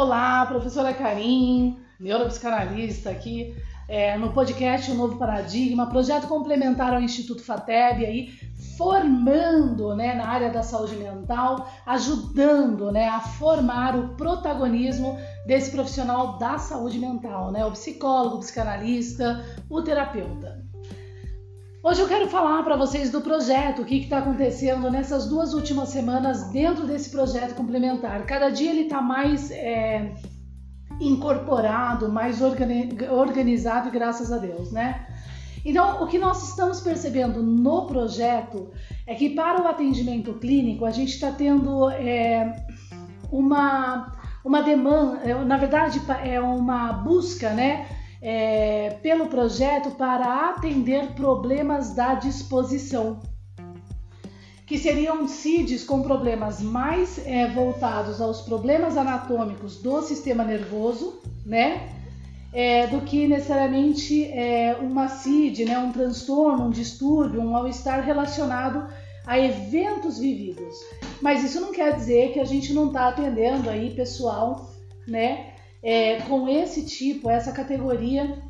Olá, professora Karim, neuropsicanalista aqui é, no podcast O Novo Paradigma, projeto complementar ao Instituto FATEB, aí, formando né, na área da saúde mental, ajudando né, a formar o protagonismo desse profissional da saúde mental, né, o psicólogo, o psicanalista, o terapeuta. Hoje eu quero falar para vocês do projeto, o que está acontecendo nessas duas últimas semanas dentro desse projeto complementar. Cada dia ele está mais é, incorporado, mais organizado, graças a Deus, né? Então, o que nós estamos percebendo no projeto é que para o atendimento clínico a gente está tendo é, uma, uma demanda, na verdade é uma busca, né? É, pelo projeto para atender problemas da disposição que seriam CIDs com problemas mais é, voltados aos problemas anatômicos do sistema nervoso, né? É, do que necessariamente é, uma CID, né, um transtorno, um distúrbio, um mal-estar relacionado a eventos vividos. Mas isso não quer dizer que a gente não está atendendo aí pessoal, né, é, com esse tipo, essa categoria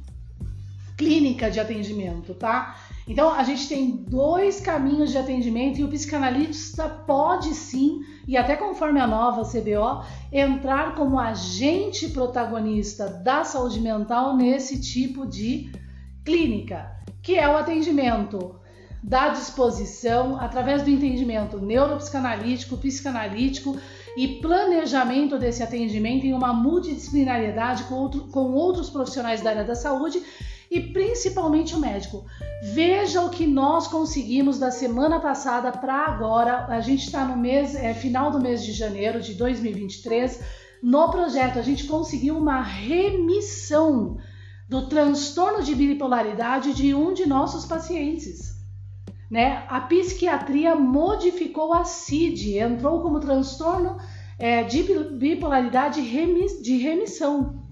clínica de atendimento, tá? Então, a gente tem dois caminhos de atendimento e o psicanalista pode sim, e até conforme a nova CBO, entrar como agente protagonista da saúde mental nesse tipo de clínica, que é o atendimento da disposição através do entendimento neuropsicanalítico, psicanalítico e planejamento desse atendimento em uma multidisciplinariedade com, outro, com outros profissionais da área da saúde e principalmente o médico. Veja o que nós conseguimos da semana passada para agora. A gente está no mês, é, final do mês de janeiro de 2023. No projeto, a gente conseguiu uma remissão do transtorno de bipolaridade de um de nossos pacientes. Né? A psiquiatria modificou a CID, entrou como transtorno é, de bipolaridade de remissão.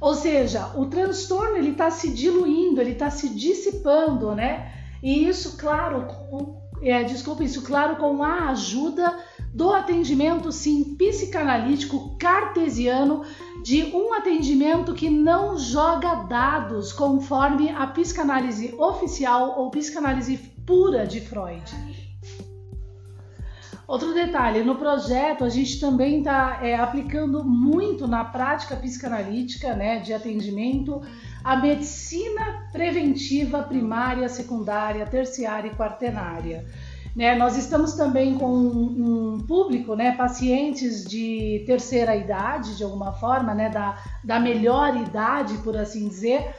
Ou seja, o transtorno ele está se diluindo, ele está se dissipando, né? E isso, claro, com, é, desculpa, isso, claro, com a ajuda do atendimento, sim, psicanalítico cartesiano, de um atendimento que não joga dados conforme a psicanálise oficial ou psicanálise pura de Freud. Outro detalhe, no projeto a gente também está é, aplicando muito na prática psicanalítica, né, de atendimento, a medicina preventiva primária, secundária, terciária e quaternária. Né, nós estamos também com um, um público, né, pacientes de terceira idade, de alguma forma, né, da, da melhor idade, por assim dizer,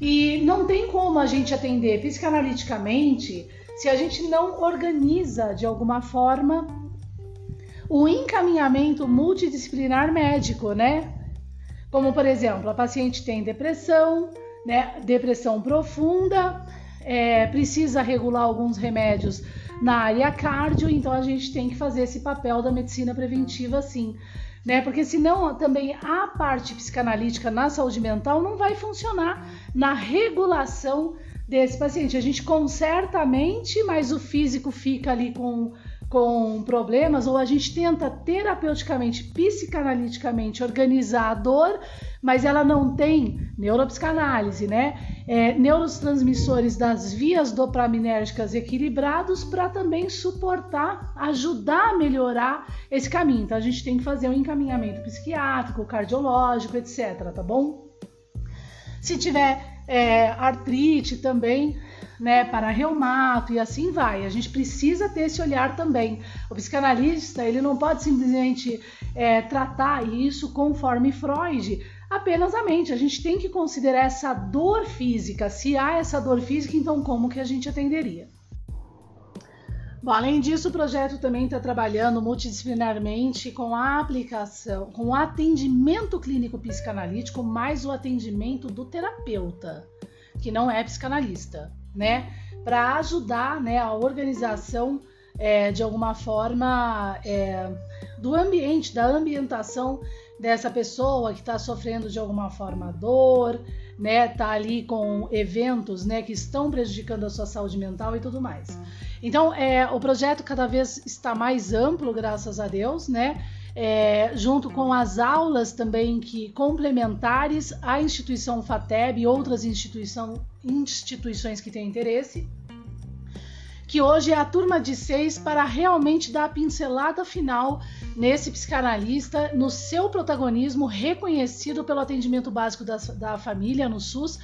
e não tem como a gente atender psicanaliticamente se a gente não organiza de alguma forma o encaminhamento multidisciplinar médico, né? Como por exemplo, a paciente tem depressão, né? Depressão profunda, é, precisa regular alguns remédios na área cardio, então a gente tem que fazer esse papel da medicina preventiva sim. Né? Porque senão também a parte psicanalítica na saúde mental não vai funcionar na regulação desse paciente. A gente conserta a mente, mas o físico fica ali com, com problemas, ou a gente tenta terapeuticamente, psicanaliticamente organizar a dor, mas ela não tem neuropsicanálise, né? É, neurotransmissores das vias dopaminérgicas equilibrados para também suportar, ajudar a melhorar esse caminho. Então a gente tem que fazer um encaminhamento psiquiátrico, cardiológico, etc. Tá bom? Se tiver é, artrite também, né, para reumato e assim vai. A gente precisa ter esse olhar também. O psicanalista ele não pode simplesmente é, tratar isso conforme Freud, apenas a mente. A gente tem que considerar essa dor física. Se há essa dor física, então como que a gente atenderia? Bom, além disso, o projeto também está trabalhando multidisciplinarmente com a aplicação, com o atendimento clínico psicanalítico, mais o atendimento do terapeuta, que não é psicanalista, né? Para ajudar né, a organização é, de alguma forma é, do ambiente, da ambientação dessa pessoa que está sofrendo de alguma forma dor, né? Tá ali com eventos, né, que estão prejudicando a sua saúde mental e tudo mais. Então, é, o projeto cada vez está mais amplo, graças a Deus, né? é, junto com as aulas também que complementares à instituição FATEB e outras instituição, instituições que têm interesse que hoje é a turma de seis para realmente dar a pincelada final nesse psicanalista, no seu protagonismo reconhecido pelo atendimento básico da, da família no SUS,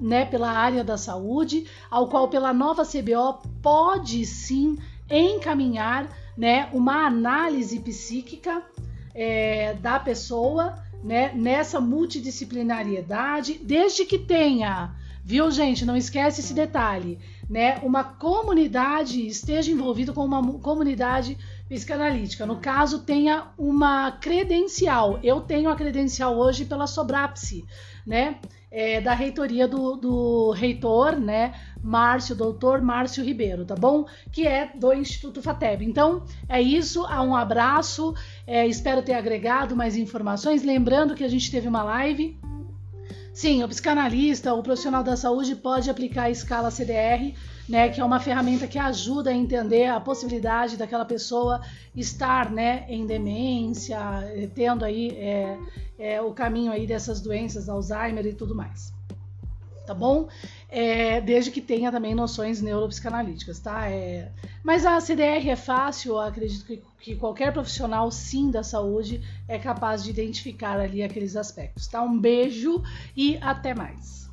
né, pela área da saúde, ao qual pela nova CBO pode sim encaminhar né, uma análise psíquica é, da pessoa né, nessa multidisciplinariedade, desde que tenha Viu, gente? Não esquece esse detalhe, né? Uma comunidade esteja envolvida com uma comunidade psicanalítica. No caso, tenha uma credencial. Eu tenho a credencial hoje pela Sobrapse, né? É, da reitoria do, do reitor, né? Márcio, doutor Márcio Ribeiro, tá bom? Que é do Instituto FATEB. Então, é isso. Um abraço. É, espero ter agregado mais informações. Lembrando que a gente teve uma live Sim, o psicanalista, o profissional da saúde pode aplicar a escala CDR, né, que é uma ferramenta que ajuda a entender a possibilidade daquela pessoa estar, né, em demência, tendo aí é, é, o caminho aí dessas doenças, Alzheimer e tudo mais tá bom? É, desde que tenha também noções neuropsicanalíticas, tá? É, mas a CDR é fácil, acredito que, que, qualquer profissional, sim, da saúde é capaz de identificar ali aqueles aspectos, tá? Um beijo e até mais.